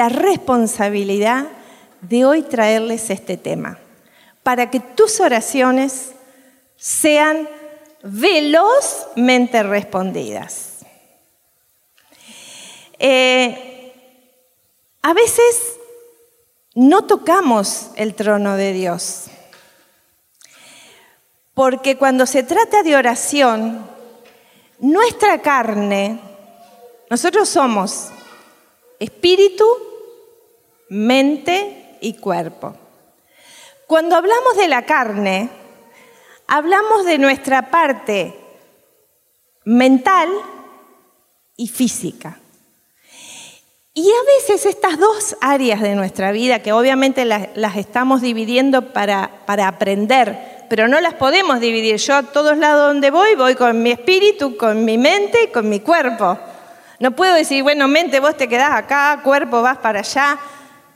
la responsabilidad de hoy traerles este tema, para que tus oraciones sean velozmente respondidas. Eh, a veces no tocamos el trono de Dios, porque cuando se trata de oración, nuestra carne, nosotros somos espíritu, mente y cuerpo. Cuando hablamos de la carne, hablamos de nuestra parte mental y física. Y a veces estas dos áreas de nuestra vida, que obviamente las, estamos dividiendo para, para, aprender, pero no las podemos dividir. Yo a todos lados donde voy, voy con mi espíritu, con mi mente y con mi cuerpo. No puedo decir, bueno, mente, vos te quedás acá, cuerpo, vas para allá.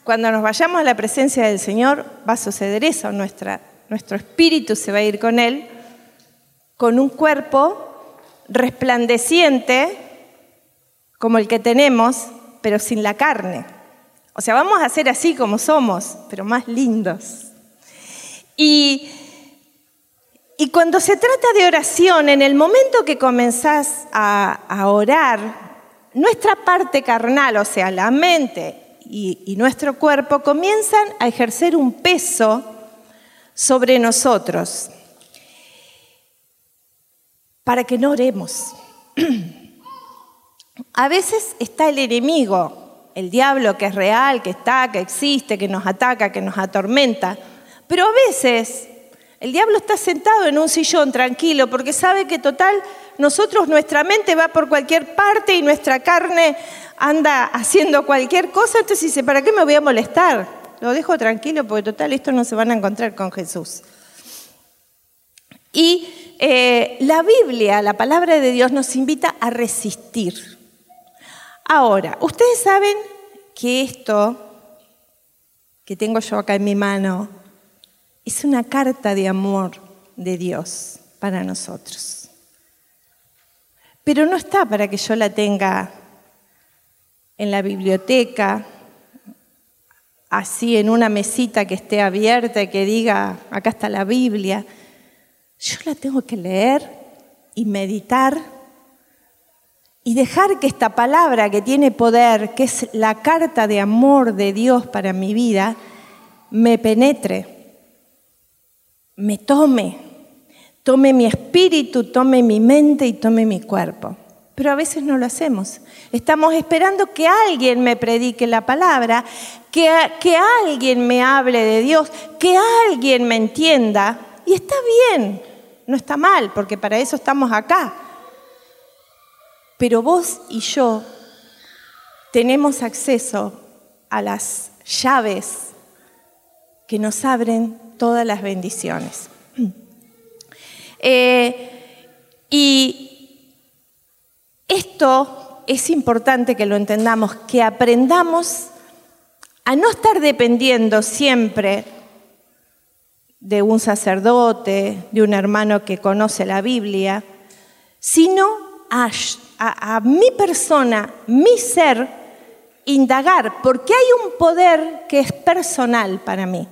Cuando nos vayamos a la presencia del Señor, va a suceder eso. Nuestra, nuestro espíritu se va a ir con Él, con un cuerpo resplandeciente, como el que tenemos, pero sin la carne. O sea, vamos a ser así como somos, pero más lindos. Y, y cuando se trata de oración, en el momento que comenzás a, a orar, nuestra parte carnal, o sea, la mente y, nuestro cuerpo, comienzan a ejercer un peso sobre nosotros para que no oremos. A veces está el enemigo, el diablo que es real, que está, que existe, que nos ataca, que nos atormenta, pero a veces el diablo está sentado en un sillón tranquilo porque sabe que total nosotros, nuestra mente va por cualquier parte y nuestra carne anda haciendo cualquier cosa, entonces dice, ¿para qué me voy a molestar? Lo dejo tranquilo porque total, esto no se van a encontrar con Jesús. Y eh, la Biblia, la palabra de Dios, nos invita a resistir. Ahora, ustedes saben que esto que tengo yo acá en mi mano es una carta de amor de Dios para nosotros. Pero no está para que yo la tenga en la biblioteca, así en una mesita que esté abierta y que diga, acá está la Biblia. Yo la tengo que leer y meditar y dejar que esta palabra que tiene poder, que es la carta de amor de Dios para mi vida, me penetre, me tome, tome mi espíritu, tome mi mente y tome mi cuerpo. Pero a veces no lo hacemos. Estamos esperando que alguien me predique la palabra, que, que alguien me hable de Dios, que alguien me entienda. Y está bien, no está mal, porque para eso estamos acá. Pero vos y yo tenemos acceso a las llaves que nos abren todas las bendiciones. Eh, y esto es importante que lo entendamos, que aprendamos a no estar dependiendo siempre de un sacerdote, de un hermano que conoce la Biblia, sino a, mi persona, mi ser, indagar, porque hay un poder que es personal para mí,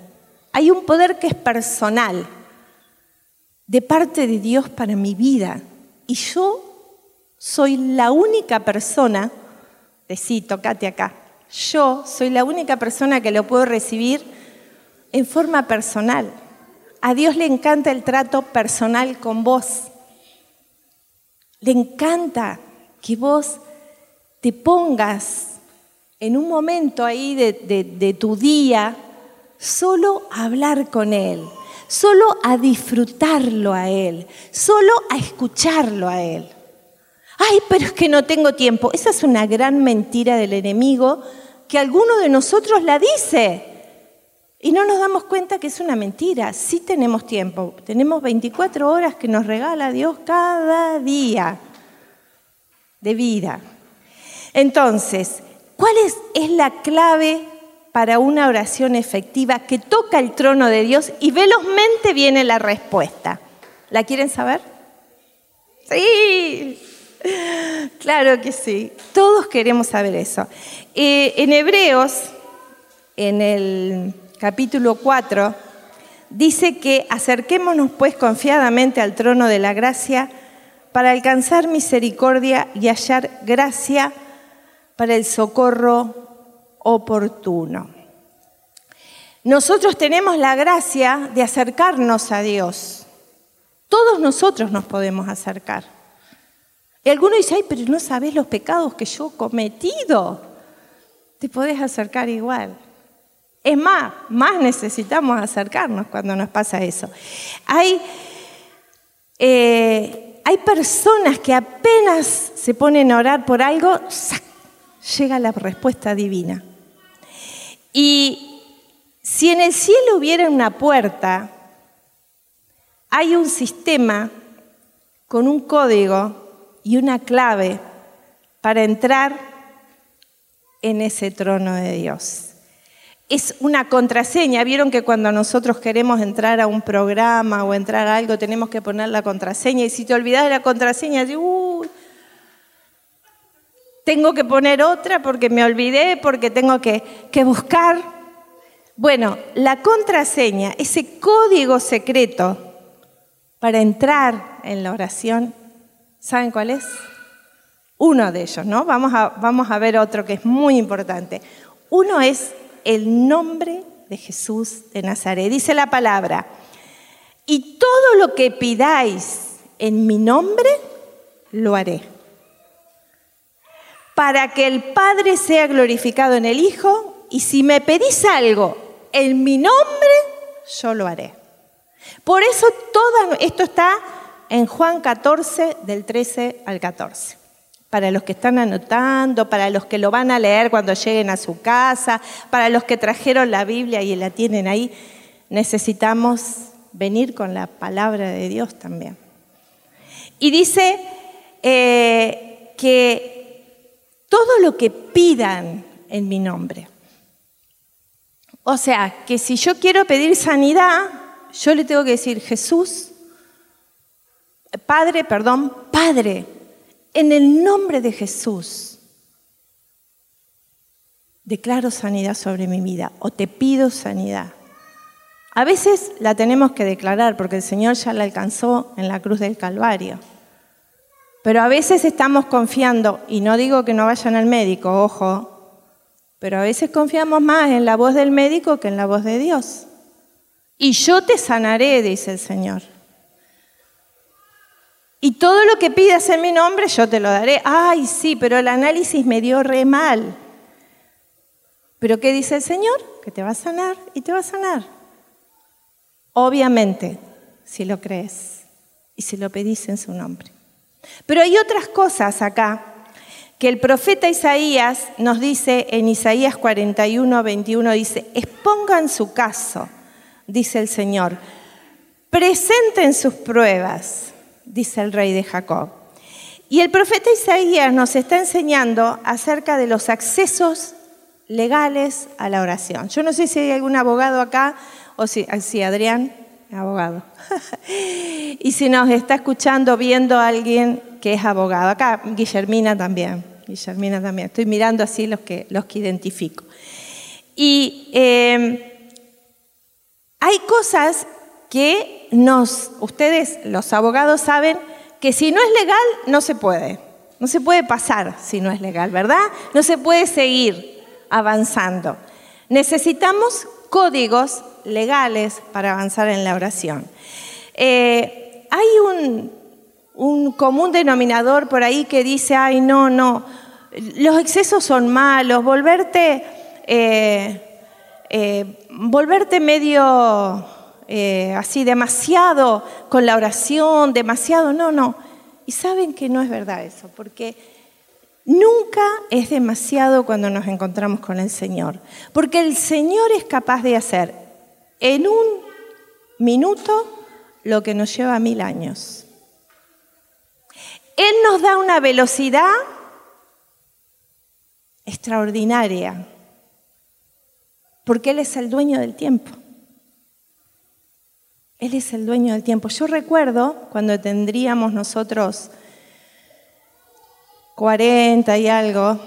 hay un poder que es personal de parte de Dios para mi vida. Y yo soy la única persona, decí, tocate acá, yo soy la única persona que lo puedo recibir en forma personal. A Dios le encanta el trato personal con vos. Le encanta que vos te pongas en un momento ahí de, de tu día solo a hablar con Él solo a disfrutarlo a Él, solo a escucharlo a Él. Ay, pero es que no tengo tiempo. Esa es una gran mentira del enemigo que alguno de nosotros la dice. Y no nos damos cuenta que es una mentira. Sí tenemos tiempo. Tenemos 24 horas que nos regala Dios cada día de vida. Entonces, ¿cuál es, es la clave para una oración efectiva que toca el trono de Dios y velozmente viene la respuesta? ¿La quieren saber? Sí, claro que sí. Todos queremos saber eso. Eh, en Hebreos, en el capítulo 4, dice que acerquémonos pues confiadamente al trono de la gracia para alcanzar misericordia y hallar gracia para el socorro oportuno. Nosotros tenemos la gracia de acercarnos a Dios. Todos nosotros nos podemos acercar. Y alguno dice, ay, pero no sabes los pecados que yo he cometido. Te podés acercar igual. Es más, más necesitamos acercarnos cuando nos pasa eso. Hay, eh, hay personas que apenas se ponen a orar por algo, llega la respuesta divina. Y si en el cielo hubiera una puerta, hay un sistema con un código y una clave para entrar en ese trono de Dios es una contraseña. Vieron que cuando nosotros queremos entrar a un programa o entrar a algo, tenemos que poner la contraseña. Y si te olvidas de la contraseña, tengo que poner otra porque me olvidé, porque tengo que, que buscar. Bueno, la contraseña, ese código secreto para entrar en la oración, ¿saben cuál es? Uno de ellos, ¿no? Vamos a, vamos a ver otro que es muy importante. Uno es el nombre de Jesús de Nazaret. Dice la palabra, y todo lo que pidáis en mi nombre, lo haré. Para que el Padre sea glorificado en el Hijo, y si me pedís algo en mi nombre, yo lo haré. Por eso todo esto está en Juan 14, del 13 al 14 para los que están anotando, para los que lo van a leer cuando lleguen a su casa, para los que trajeron la Biblia y la tienen ahí, necesitamos venir con la palabra de Dios también. Y dice eh, que todo lo que pidan en mi nombre, o sea, que si yo quiero pedir sanidad, yo le tengo que decir, Jesús, Padre, perdón, Padre, en el nombre de Jesús, declaro sanidad sobre mi vida o te pido sanidad. A veces la tenemos que declarar porque el Señor ya la alcanzó en la cruz del Calvario. Pero a veces estamos confiando, y no digo que no vayan al médico, ojo, pero a veces confiamos más en la voz del médico que en la voz de Dios. Y yo te sanaré, dice el Señor. Y todo lo que pidas en mi nombre, yo te lo daré. Ay, sí, pero el análisis me dio re mal. Pero ¿qué dice el Señor? Que te va a sanar y te va a sanar. Obviamente, si lo crees y si lo pedís en su nombre. Pero hay otras cosas acá que el profeta Isaías nos dice en Isaías 41, 21, dice, expongan su caso, dice el Señor, presenten sus pruebas dice el rey de Jacob. Y el profeta Isaías nos está enseñando acerca de los accesos legales a la oración. Yo no sé si hay algún abogado acá, o si, si Adrián, abogado. y si nos está escuchando, viendo a alguien que es abogado. Acá, Guillermina también. Guillermina también. Estoy mirando así los que, los que identifico. Y eh, hay cosas que ustedes, los abogados, saben que si no es legal, no se puede. No se puede pasar si no es legal, ¿verdad? No se puede seguir avanzando. Necesitamos códigos legales para avanzar en la oración. Eh, hay un, común denominador por ahí que dice, ay, no, no, los excesos son malos, volverte, eh, eh, volverte medio eh, así demasiado con la oración, demasiado, no, no. Y saben que no es verdad eso, porque nunca es demasiado cuando nos encontramos con el Señor, porque el Señor es capaz de hacer en un minuto lo que nos lleva mil años. Él nos da una velocidad extraordinaria, porque Él es el dueño del tiempo. Él es el dueño del tiempo. Yo recuerdo cuando tendríamos nosotros 40 y algo,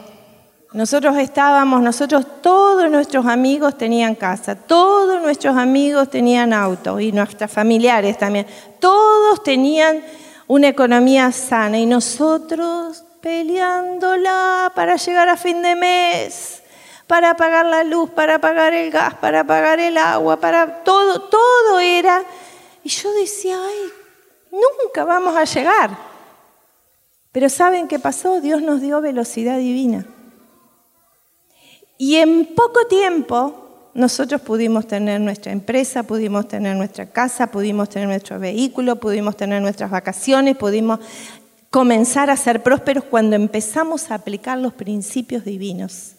nosotros estábamos, nosotros todos nuestros amigos tenían casa, todos nuestros amigos tenían auto y nuestras familiares también, todos tenían una economía sana y nosotros peleándola para llegar a fin de mes, para pagar la luz, para pagar el gas, para pagar el agua, para todo, todo era. Y yo decía, ay, nunca vamos a llegar. Pero ¿saben qué pasó? Dios nos dio velocidad divina. Y en poco tiempo nosotros pudimos tener nuestra empresa, pudimos tener nuestra casa, pudimos tener nuestro vehículo, pudimos tener nuestras vacaciones, pudimos comenzar a ser prósperos cuando empezamos a aplicar los principios divinos.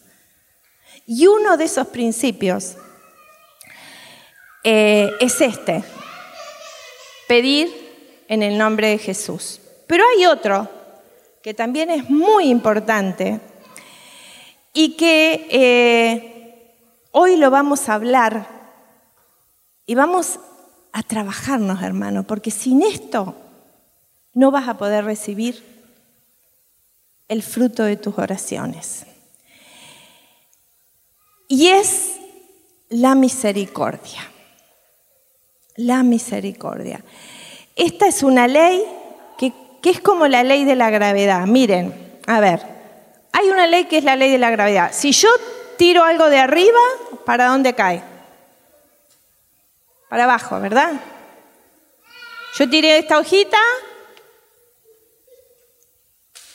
Y uno de esos principios eh, es este, pedir en el nombre de Jesús. Pero hay otro que también es muy importante y que eh, Hoy lo vamos a hablar y vamos a trabajarnos, hermano, porque sin esto no vas a poder recibir el fruto de tus oraciones. Y es la misericordia. La misericordia. Esta es una ley que, es como la ley de la gravedad. Miren, a ver, hay una ley que es la ley de la gravedad. Si yo tiro algo de arriba, ¿para dónde cae? Para abajo, ¿verdad? Yo tiré esta hojita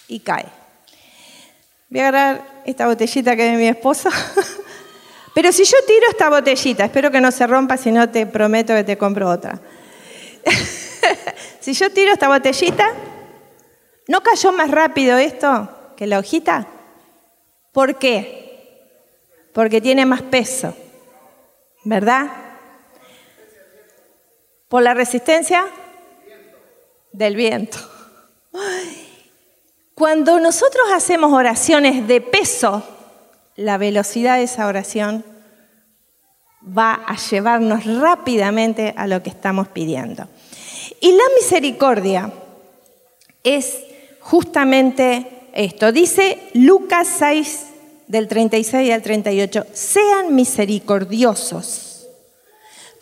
y cae. Voy a agarrar esta botellita que es de mi esposo. Pero si yo tiro esta botellita, espero que no se rompa, si no te prometo que te compro otra. si yo tiro esta botellita, ¿no cayó más rápido esto que la hojita? ¿Por qué? porque tiene más peso, ¿verdad? Por la resistencia del viento. Cuando nosotros hacemos oraciones de peso, la velocidad de esa oración va a llevarnos rápidamente a lo que estamos pidiendo. Y la misericordia es justamente esto. Dice Lucas 6, del 36 al 38, sean misericordiosos,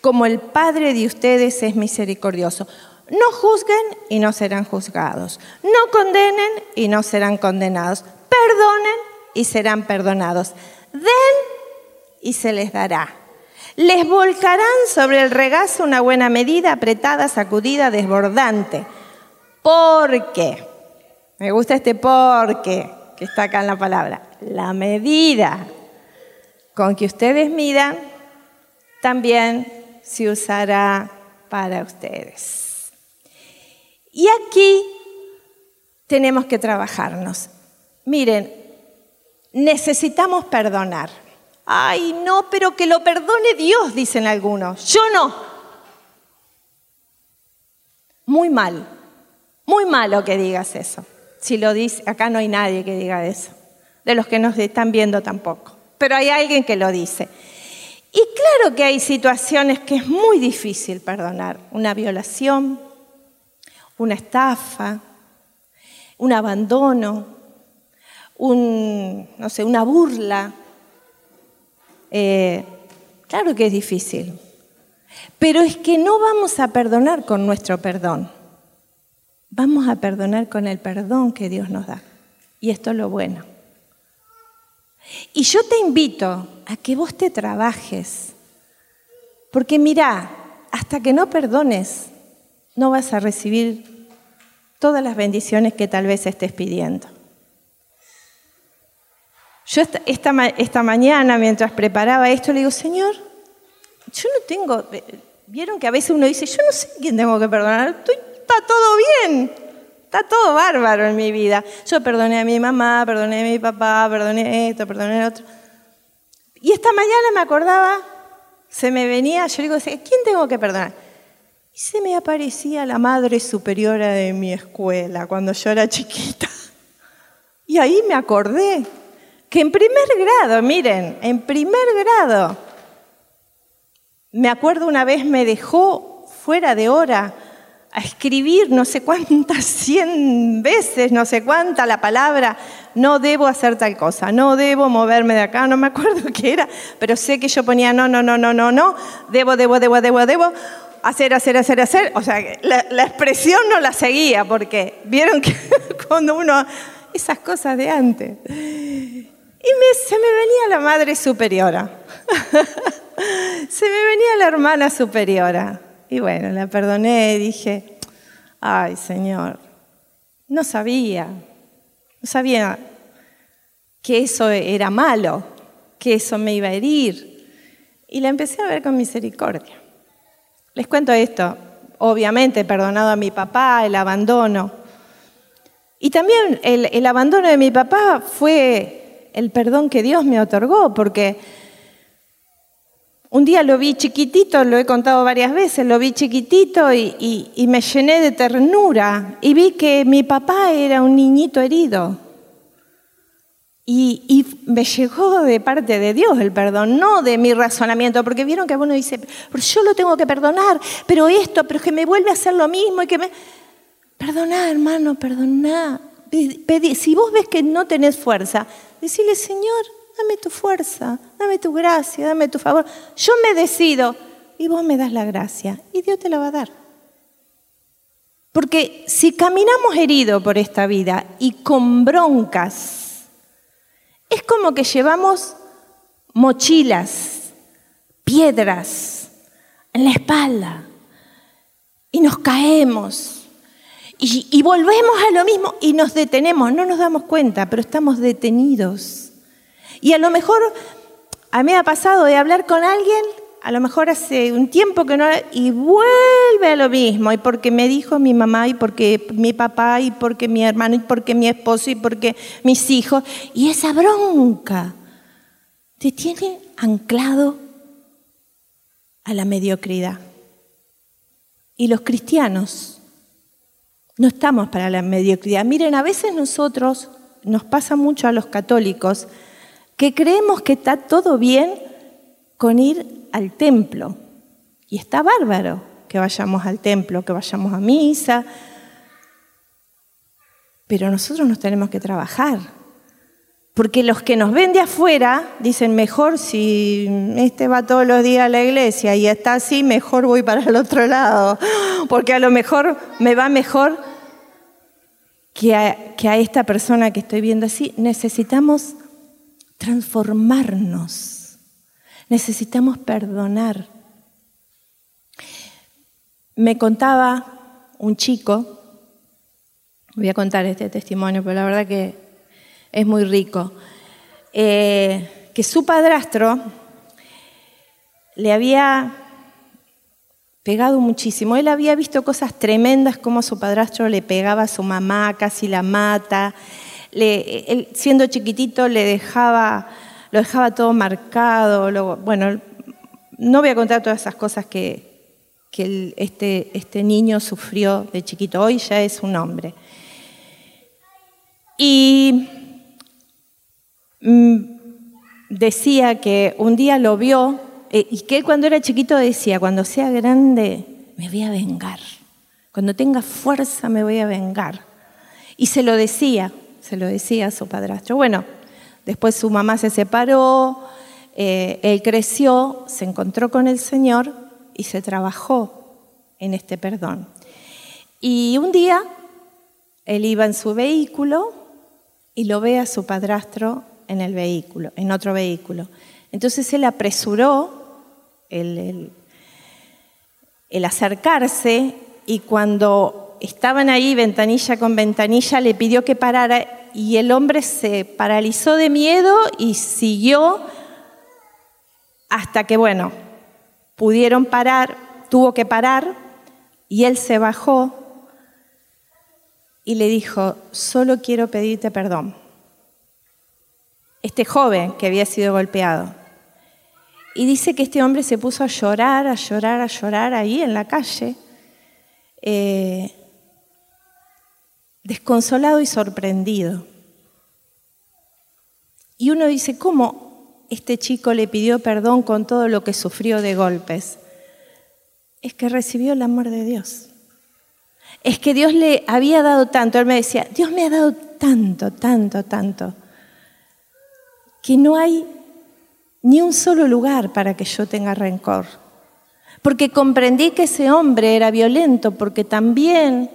como el Padre de ustedes es misericordioso. No juzguen y no serán juzgados. No condenen y no serán condenados. Perdonen y serán perdonados. Den y se les dará. Les volcarán sobre el regazo una buena medida, apretada, sacudida, desbordante. Porque, me gusta este porque, que está acá en la palabra la medida con que ustedes midan también se usará para ustedes. Y aquí tenemos que trabajarnos. Miren, necesitamos perdonar. Ay, no, pero que lo perdone Dios, dicen algunos. Yo no. Muy mal, muy malo que digas eso. Si lo dice, acá no hay nadie que diga eso de los que nos están viendo tampoco, pero hay alguien que lo dice. Y claro que hay situaciones que es muy difícil perdonar, una violación, una estafa, un abandono, un, no sé, una burla. Eh, claro que es difícil, pero es que no vamos a perdonar con nuestro perdón, vamos a perdonar con el perdón que Dios nos da. Y esto es lo bueno. Y yo te invito a que vos te trabajes, porque mira, hasta que no perdones, no vas a recibir todas las bendiciones que tal vez estés pidiendo. Yo esta, esta, mañana, mientras preparaba esto, le digo, Señor, yo no tengo, vieron que a veces uno dice, yo no sé quién tengo que perdonar, está todo bien, está todo bárbaro en mi vida. Yo perdoné a mi mamá, perdoné a mi papá, perdoné esto, perdoné otro. Y esta mañana me acordaba, se me venía, yo digo, ¿quién tengo que perdonar? Y se me aparecía la madre superiora de mi escuela cuando yo era chiquita. Y ahí me acordé que en primer grado, miren, en primer grado, me acuerdo una vez me dejó fuera de hora a escribir no sé cuántas, cien veces, no sé cuánta la palabra, no debo hacer tal cosa, no debo moverme de acá, no me acuerdo qué era, pero sé que yo ponía no, no, no, no, no, no, debo, debo, debo, debo, debo, hacer, hacer, hacer, hacer. O sea, la, la expresión no la seguía porque vieron que cuando uno, esas cosas de antes. Y se me venía la madre superiora. se me venía la hermana superiora. Y bueno, la perdoné y dije, ay Señor, no sabía, no sabía que eso era malo, que eso me iba a herir. Y la empecé a ver con misericordia. Les cuento esto, obviamente he perdonado a mi papá, el abandono. Y también el, el abandono de mi papá fue el perdón que Dios me otorgó, porque un día lo vi chiquitito, lo he contado varias veces, lo vi chiquitito y, me llené de ternura y vi que mi papá era un niñito herido. Y, me llegó de parte de Dios el perdón, no de mi razonamiento, porque vieron que uno dice, pero yo lo tengo que perdonar, pero esto, pero que me vuelve a hacer lo mismo y que me... Perdoná, hermano, perdoná. Si vos ves que no tenés fuerza, Decirle, Señor, dame tu fuerza, dame tu gracia, dame tu favor. Yo me decido y vos me das la gracia y Dios te la va a dar. Porque si caminamos heridos por esta vida y con broncas, es como que llevamos mochilas, piedras en la espalda y nos caemos y, volvemos a lo mismo y nos detenemos, no nos damos cuenta, pero estamos detenidos. Y a lo mejor, a mí me ha pasado de hablar con alguien, a lo mejor hace un tiempo que no, y vuelve a lo mismo, y porque me dijo mi mamá, y porque mi papá, y porque mi hermano, y porque mi esposo, y porque mis hijos, y esa bronca te tiene anclado a la mediocridad. Y los cristianos no estamos para la mediocridad. Miren, a veces nosotros, nos pasa mucho a los católicos, que creemos que está todo bien con ir al templo. Y está bárbaro que vayamos al templo, que vayamos a misa. Pero nosotros nos tenemos que trabajar. Porque los que nos ven de afuera dicen, mejor si este va todos los días a la iglesia y está así, mejor voy para el otro lado. Porque a lo mejor me va mejor que a, esta persona que estoy viendo así, necesitamos transformarnos, necesitamos perdonar. Me contaba un chico, voy a contar este testimonio, pero la verdad que es muy rico, eh, que su padrastro le había pegado muchísimo. Él había visto cosas tremendas como su padrastro le pegaba a su mamá, casi la mata. él, siendo chiquitito le dejaba, lo dejaba todo marcado. bueno, no voy a contar todas esas cosas que, este, este niño sufrió de chiquito. Hoy ya es un hombre. Y decía que un día lo vio eh, y que él cuando era chiquito decía, cuando sea grande me voy a vengar, cuando tenga fuerza me voy a vengar. Y se lo decía, se lo decía a su padrastro. Bueno, después su mamá se separó, eh, él creció, se encontró con el Señor y se trabajó en este perdón. Y un día él iba en su vehículo y lo ve a su padrastro en el vehículo, en otro vehículo. Entonces él apresuró el, acercarse y cuando estaban ahí ventanilla con ventanilla le pidió que parara y el hombre se paralizó de miedo y siguió hasta que, bueno, pudieron parar tuvo que parar y él se bajó y le dijo, solo quiero pedirte perdón. Este joven que había sido golpeado. Y dice que este hombre se puso a llorar, a llorar, a llorar ahí en la calle, eh, desconsolado y sorprendido. Y uno dice, ¿cómo este chico le pidió perdón con todo lo que sufrió de golpes? Es que recibió el amor de Dios. Es que Dios le había dado tanto. Él me decía, Dios me ha dado tanto, tanto, tanto, que no hay ni un solo lugar para que yo tenga rencor. Porque comprendí que ese hombre era violento, porque también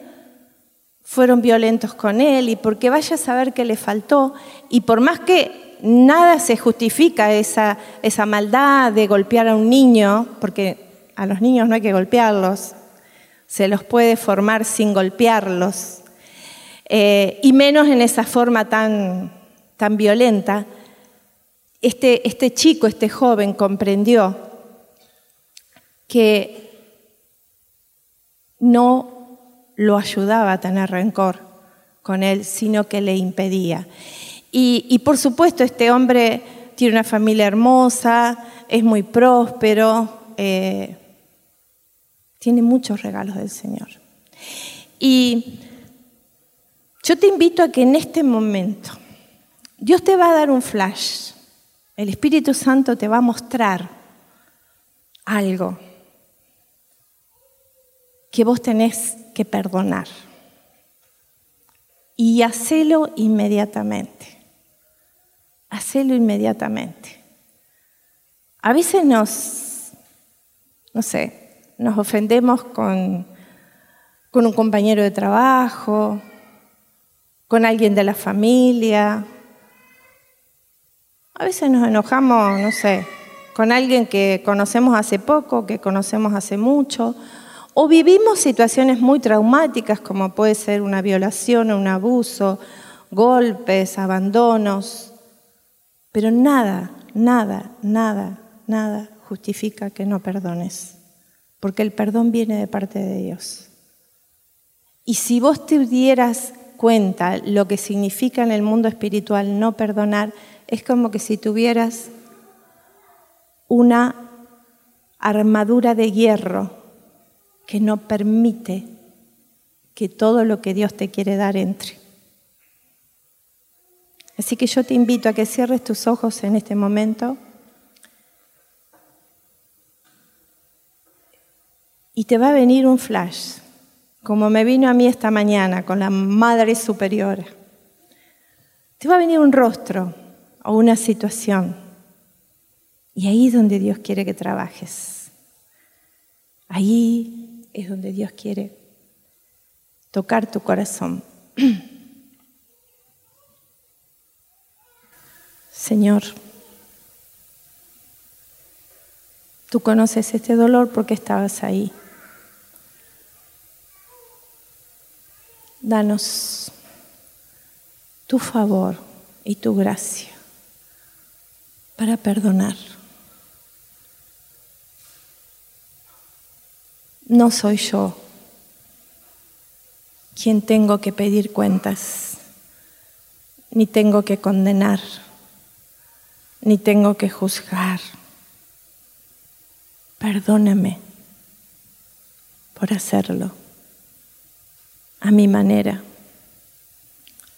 fueron violentos con él y porque vaya a saber que le faltó. Y por más que nada se justifica esa, esa maldad de golpear a un niño, porque a los niños no hay que golpearlos, se los puede formar sin golpearlos, eh, y menos en esa forma tan, tan violenta. Este, este chico, este joven comprendió que no lo ayudaba a tener rencor con él, sino que le impedía. Y, por supuesto, este hombre tiene una familia hermosa, es muy próspero, eh, tiene muchos regalos del Señor. Y yo te invito a que en este momento Dios te va a dar un flash. El Espíritu Santo te va a mostrar algo que vos tenés que perdonar. Y hacelo inmediatamente hacelo inmediatamente. A veces nos, no sé, nos ofendemos con, con un compañero de trabajo, con alguien de la familia. A veces nos enojamos, no sé, con alguien que conocemos hace poco, que conocemos hace mucho, o vivimos situaciones muy traumáticas como puede ser una violación, un abuso, golpes, abandonos. Pero nada, nada, nada, nada justifica que no perdones, porque el perdón viene de parte de Dios. Y si vos te dieras cuenta lo que significa en el mundo espiritual no perdonar, es como que si tuvieras una armadura de hierro que no permite que todo lo que Dios te quiere dar entre. Así que yo te invito a que cierres tus ojos en este momento y te va a venir un flash, como me vino a mí esta mañana con la Madre Superior. Te va a venir un rostro o una situación. Y ahí es donde Dios quiere que trabajes. Ahí es donde Dios quiere tocar tu corazón. Señor, tú conoces este dolor porque estabas ahí. Danos tu favor y tu gracia para perdonar. No soy yo quien tengo que pedir cuentas, ni tengo que condenar ni tengo que juzgar. Perdóname por hacerlo a mi manera.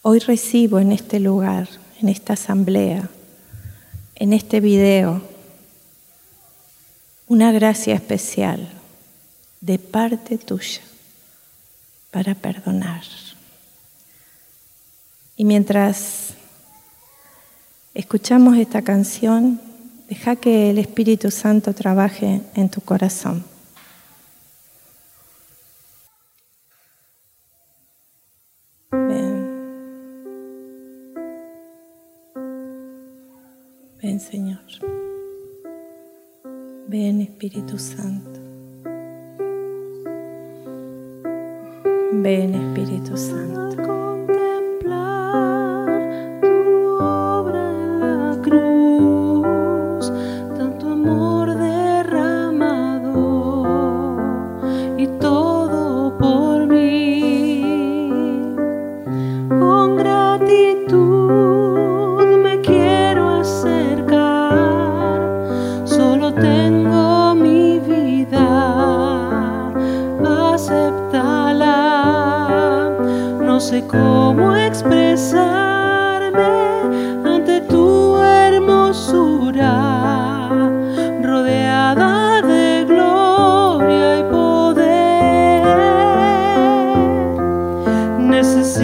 Hoy recibo en este lugar, en esta asamblea, en este video, una gracia especial de parte tuya para perdonar. Y mientras escuchamos esta canción, deja que el Espíritu Santo trabaje en tu corazón. Espíritu Santo. Ven, Espíritu Santo.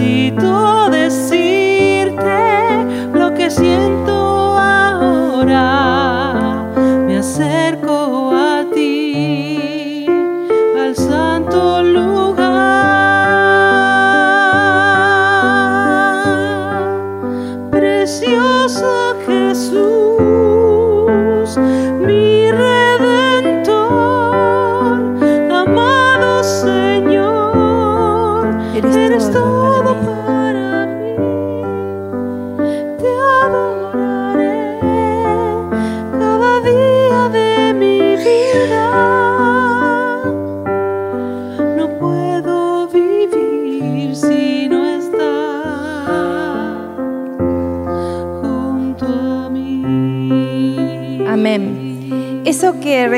Necesito decirte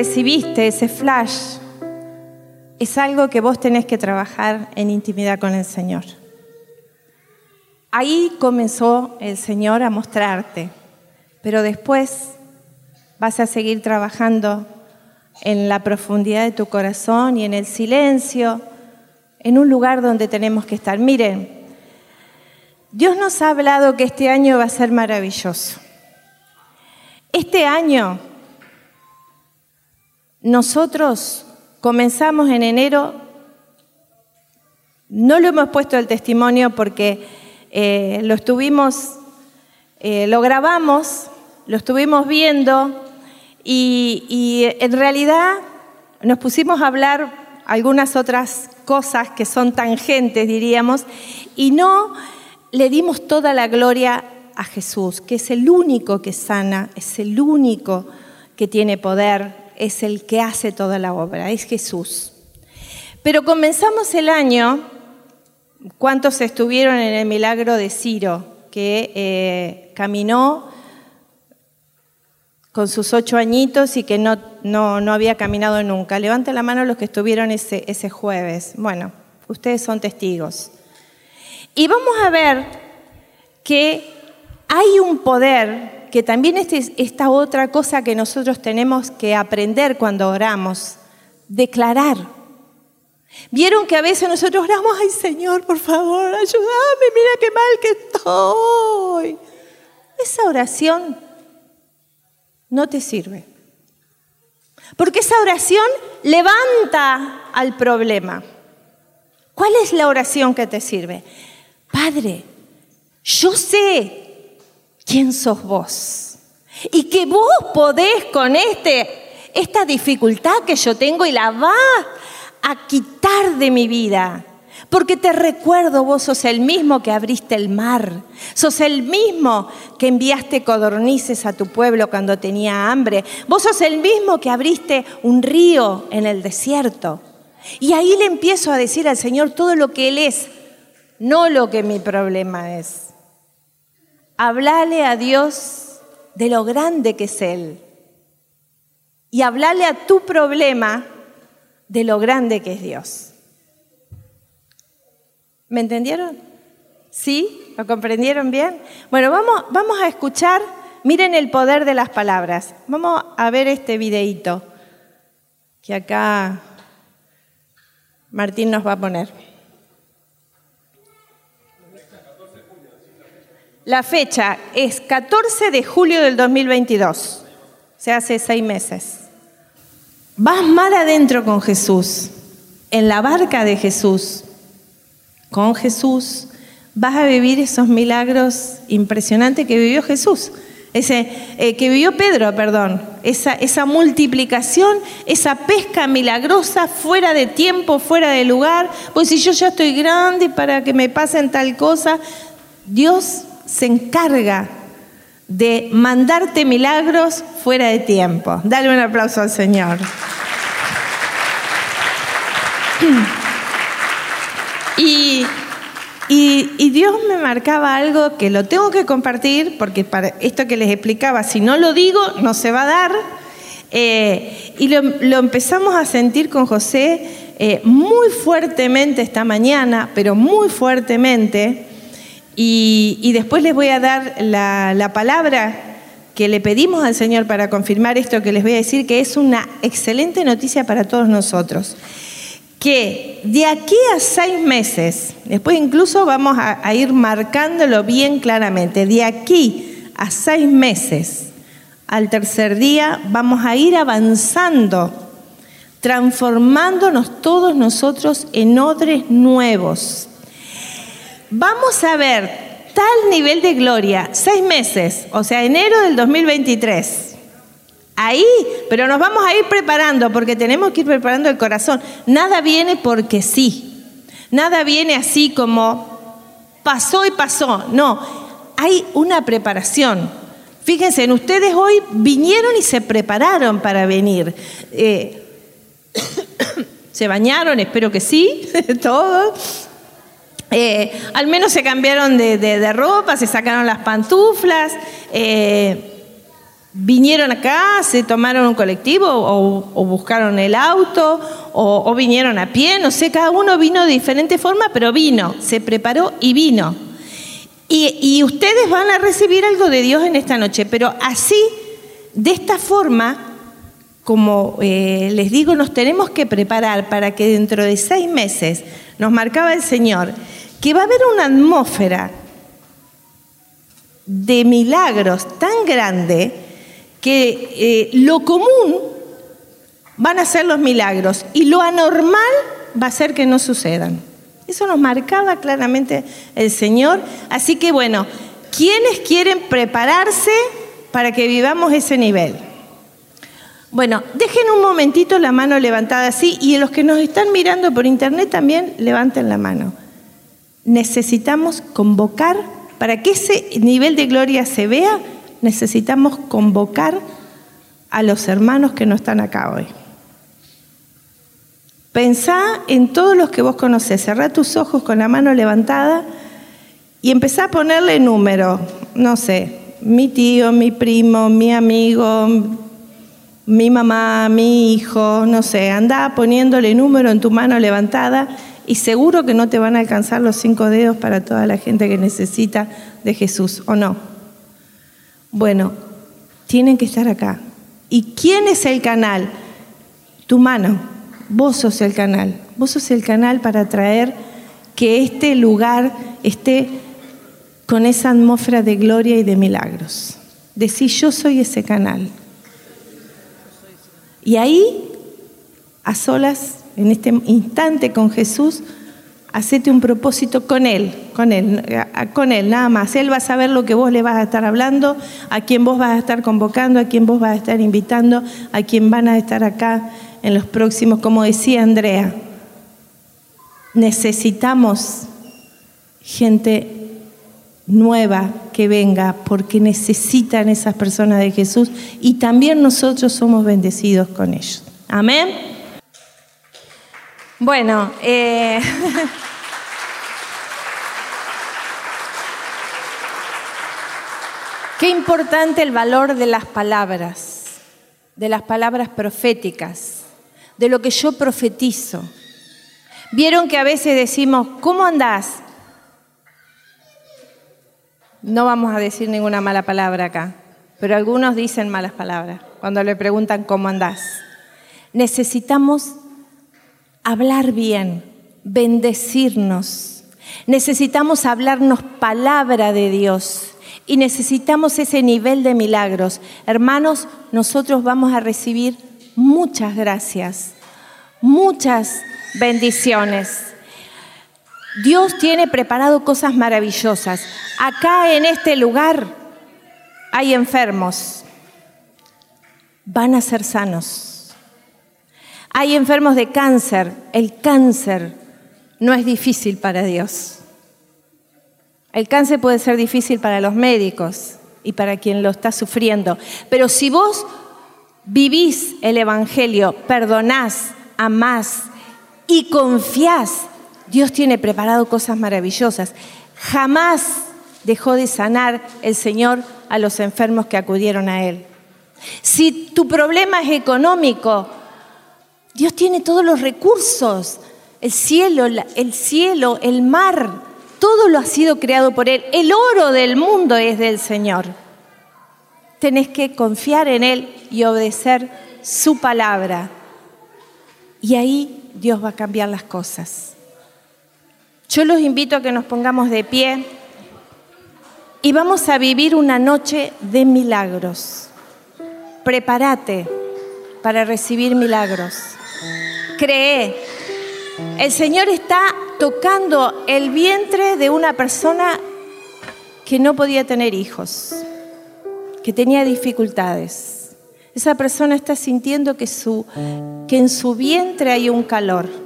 recibiste, ese flash, es algo que vos tenés que trabajar en intimidad con el Señor. Ahí comenzó el Señor a mostrarte, pero después vas a seguir trabajando en la profundidad de tu corazón y en el silencio, en un lugar donde tenemos que estar. Miren, Dios nos ha hablado que este año va a ser maravilloso. Este año nosotros comenzamos en enero, no lo hemos puesto el testimonio porque eh, lo estuvimos, eh, lo grabamos, lo estuvimos viendo y, y en realidad nos pusimos a hablar algunas otras cosas que son tangentes, diríamos, y no le dimos toda la gloria a Jesús, que es el único que sana, es el único que tiene poder, es el que hace toda la obra, es Jesús. Pero comenzamos el año, ¿cuántos estuvieron en el milagro de Ciro, que eh, caminó con sus ocho añitos y que no, no, no había caminado nunca? Levanten la mano los que estuvieron ese, ese jueves. Bueno, ustedes son testigos. Y vamos a ver que hay un poder que también es esta otra cosa que nosotros tenemos que aprender cuando oramos, declarar. Vieron que a veces nosotros oramos, ay Señor, por favor, ayúdame, mira qué mal que estoy. Esa oración no te sirve. Porque esa oración levanta al problema. ¿Cuál es la oración que te sirve? Padre, yo sé quién sos vos y que vos podés con este, esta dificultad que yo tengo y la vas a quitar de mi vida. Porque te recuerdo, vos sos el mismo que abriste el mar, sos el mismo que enviaste codornices a tu pueblo cuando tenía hambre, vos sos el mismo que abriste un río en el desierto. Y ahí le empiezo a decir al Señor todo lo que Él es, no lo que mi problema es. Hablale a Dios de lo grande que es Él. Y hablarle a tu problema de lo grande que es Dios. ¿Me entendieron? ¿Sí? ¿Lo comprendieron bien? Bueno, vamos, vamos a escuchar, miren el poder de las palabras. Vamos a ver este videíto que acá Martín nos va a poner. La fecha es 14 de julio del 2022, se hace seis meses. Vas mar adentro con Jesús, en la barca de Jesús, con Jesús, vas a vivir esos milagros impresionantes que vivió Jesús. Ese, eh, que vivió Pedro, perdón, esa, esa multiplicación, esa pesca milagrosa fuera de tiempo, fuera de lugar. Pues si yo ya estoy grande para que me pasen tal cosa, Dios se encarga de mandarte milagros fuera de tiempo. Dale un aplauso al Señor. Y, y, Dios me marcaba algo que lo tengo que compartir, porque para esto que les explicaba, si no lo digo, no se va a dar. Eh, y lo, lo, empezamos a sentir con José eh, muy fuertemente esta mañana, pero muy fuertemente. Y, después les voy a dar la, la palabra que le pedimos al Señor para confirmar esto que les voy a decir, que es una excelente noticia para todos nosotros. Que de aquí a seis meses, después incluso vamos a, a ir marcándolo bien claramente, de aquí a seis meses, al tercer día, vamos a ir avanzando, transformándonos todos nosotros en odres nuevos. Vamos a ver tal nivel de gloria, seis meses, o sea, enero del 2023. Ahí, pero nos vamos a ir preparando porque tenemos que ir preparando el corazón. Nada viene porque sí. Nada viene así como pasó y pasó. No, hay una preparación. Fíjense, en ustedes hoy vinieron y se prepararon para venir. Eh, se bañaron, espero que sí, todos. Eh, al menos se cambiaron de, de- ropa, se sacaron las pantuflas, eh, vinieron acá, se tomaron un colectivo o, buscaron el auto o, vinieron a pie, no sé, cada uno vino de diferente forma, pero vino, se preparó y vino. Y, y ustedes van a recibir algo de Dios en esta noche, pero así, de esta forma, como eh, les digo, nos tenemos que preparar para que dentro de seis meses, nos marcaba el Señor, que va a haber una atmósfera de milagros tan grande que eh, lo común van a ser los milagros y lo anormal va a ser que no sucedan. Eso nos marcaba claramente el Señor. Así que bueno, ¿quiénes quieren prepararse para que vivamos ese nivel? Bueno, dejen un momentito la mano levantada así y los que nos están mirando por internet también levanten la mano. Necesitamos convocar, para que ese nivel de gloria se vea, necesitamos convocar a los hermanos que no están acá hoy. Pensá en todos los que vos conocés, cerrá tus ojos con la mano levantada y empezá a ponerle número, no sé, mi tío, mi primo, mi amigo, mi mamá, mi hijo, no sé, anda poniéndole número en tu mano levantada y seguro que no te van a alcanzar los cinco dedos para toda la gente que necesita de Jesús, ¿o no? Bueno, tienen que estar acá. ¿Y quién es el canal? Tu mano. Vos sos el canal. Vos sos el canal para traer que este lugar esté con esa atmósfera de gloria y de milagros. Decir, yo soy ese canal. Y ahí, a solas, en este instante con Jesús, hacete un propósito con Él, con Él, con Él, nada más. Él va a saber lo que vos le vas a estar hablando, a quién vos vas a estar convocando, a quién vos vas a estar invitando, a quién van a estar acá en los próximos, como decía Andrea. Necesitamos gente nueva que venga porque necesitan esas personas de Jesús y también nosotros somos bendecidos con ellos. Amén. Bueno, eh, qué importante el valor de las palabras, de las palabras proféticas, de lo que yo profetizo. Vieron que a veces decimos, ¿cómo andás? No vamos a decir ninguna mala palabra acá, pero algunos dicen malas palabras cuando le preguntan cómo andás. Necesitamos hablar bien, bendecirnos. Necesitamos hablarnos palabra de Dios y necesitamos ese nivel de milagros. Hermanos, nosotros vamos a recibir muchas gracias, muchas bendiciones. Dios tiene preparado cosas maravillosas. Acá en este lugar hay enfermos. Van a ser sanos. Hay enfermos de cáncer. El cáncer no es difícil para Dios. El cáncer puede ser difícil para los médicos y para quien lo está sufriendo. Pero si vos vivís el Evangelio, perdonás, amás y confiás, Dios tiene preparado cosas maravillosas. Jamás dejó de sanar el Señor a los enfermos que acudieron a Él. Si tu problema es económico, Dios tiene todos los recursos, el cielo, el cielo, el mar, todo lo ha sido creado por Él. El oro del mundo es del Señor. Tenés que confiar en Él y obedecer su palabra. Y ahí Dios va a cambiar las cosas. Yo los invito a que nos pongamos de pie y vamos a vivir una noche de milagros. Prepárate para recibir milagros. Cree. El Señor está tocando el vientre de una persona que no podía tener hijos, que tenía dificultades. Esa persona está sintiendo que, su, que en su vientre hay un calor.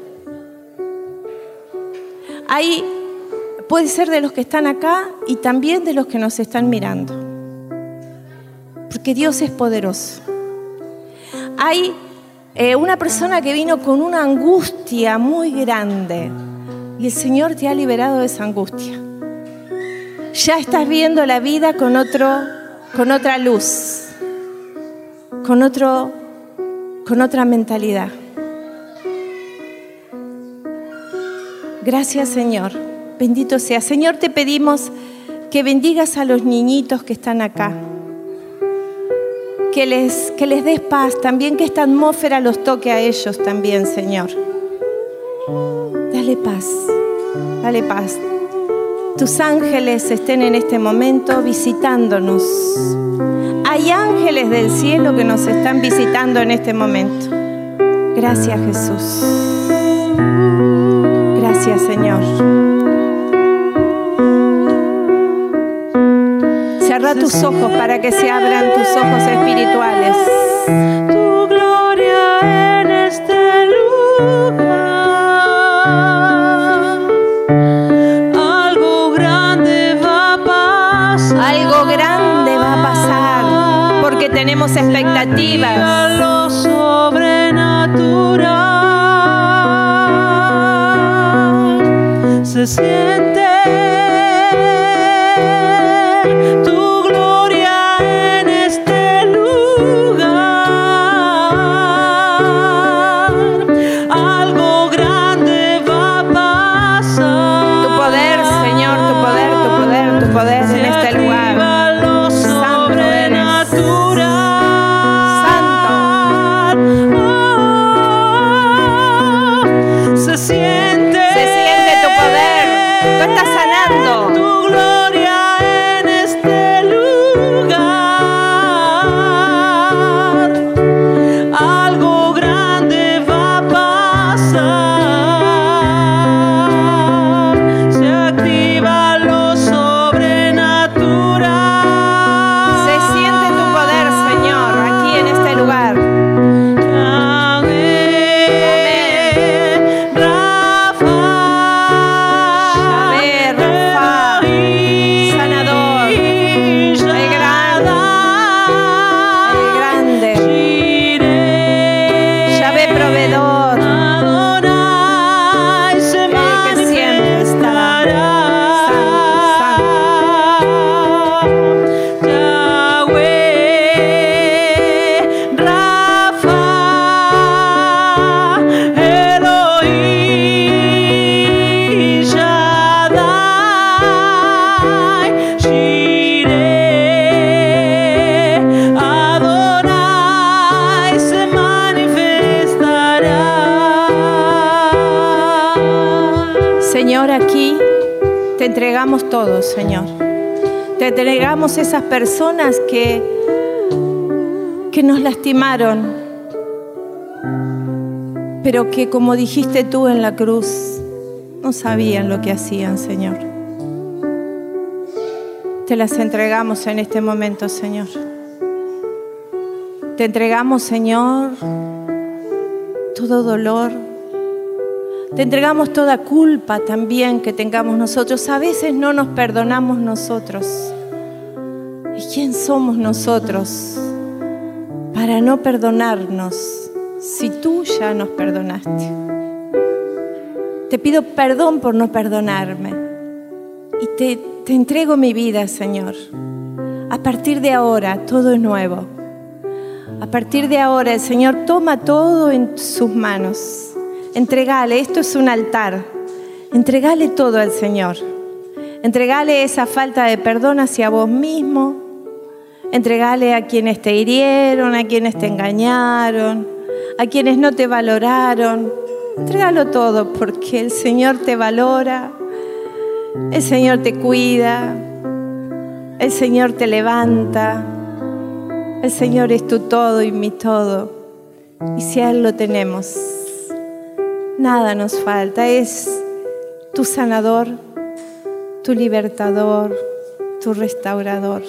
Hay, puede ser de los que están acá y también de los que nos están mirando. Porque Dios es poderoso. Hay eh, una persona que vino con una angustia muy grande y el Señor te ha liberado de esa angustia. Ya estás viendo la vida con, otro, con otra luz, con, otro, con otra mentalidad. Gracias Señor, bendito sea. Señor, te pedimos que bendigas a los niñitos que están acá, que les, que les des paz, también que esta atmósfera los toque a ellos también, Señor. Dale paz, dale paz. Tus ángeles estén en este momento visitándonos. Hay ángeles del cielo que nos están visitando en este momento. Gracias Jesús. Gracias Señor. Cierra tus ojos para que se abran tus ojos espirituales. tu gloria en este lugar. Algo grande va a pasar. Algo grande va a pasar porque tenemos expectativas. Se siente entregamos esas personas que, que nos lastimaron, pero que como dijiste tú en la cruz, no sabían lo que hacían, Señor. Te las entregamos en este momento, Señor. Te entregamos, Señor, todo dolor, te entregamos toda culpa también que tengamos nosotros. A veces no nos perdonamos nosotros. ¿Y quién somos nosotros para no perdonarnos si tú ya nos perdonaste? Te pido perdón por no perdonarme. Y te, te entrego mi vida, Señor. A partir de ahora todo es nuevo. A partir de ahora el Señor toma todo en sus manos. Entregale, esto es un altar. Entregale todo al Señor. Entregale esa falta de perdón hacia vos mismo. Entregale a quienes te hirieron, a quienes te engañaron, a quienes no te valoraron. Entrégalo todo porque el Señor te valora, el Señor te cuida, el Señor te levanta, el Señor es tu todo y mi todo. Y si Él lo tenemos, nada nos falta. Es tu sanador, tu libertador, tu restaurador.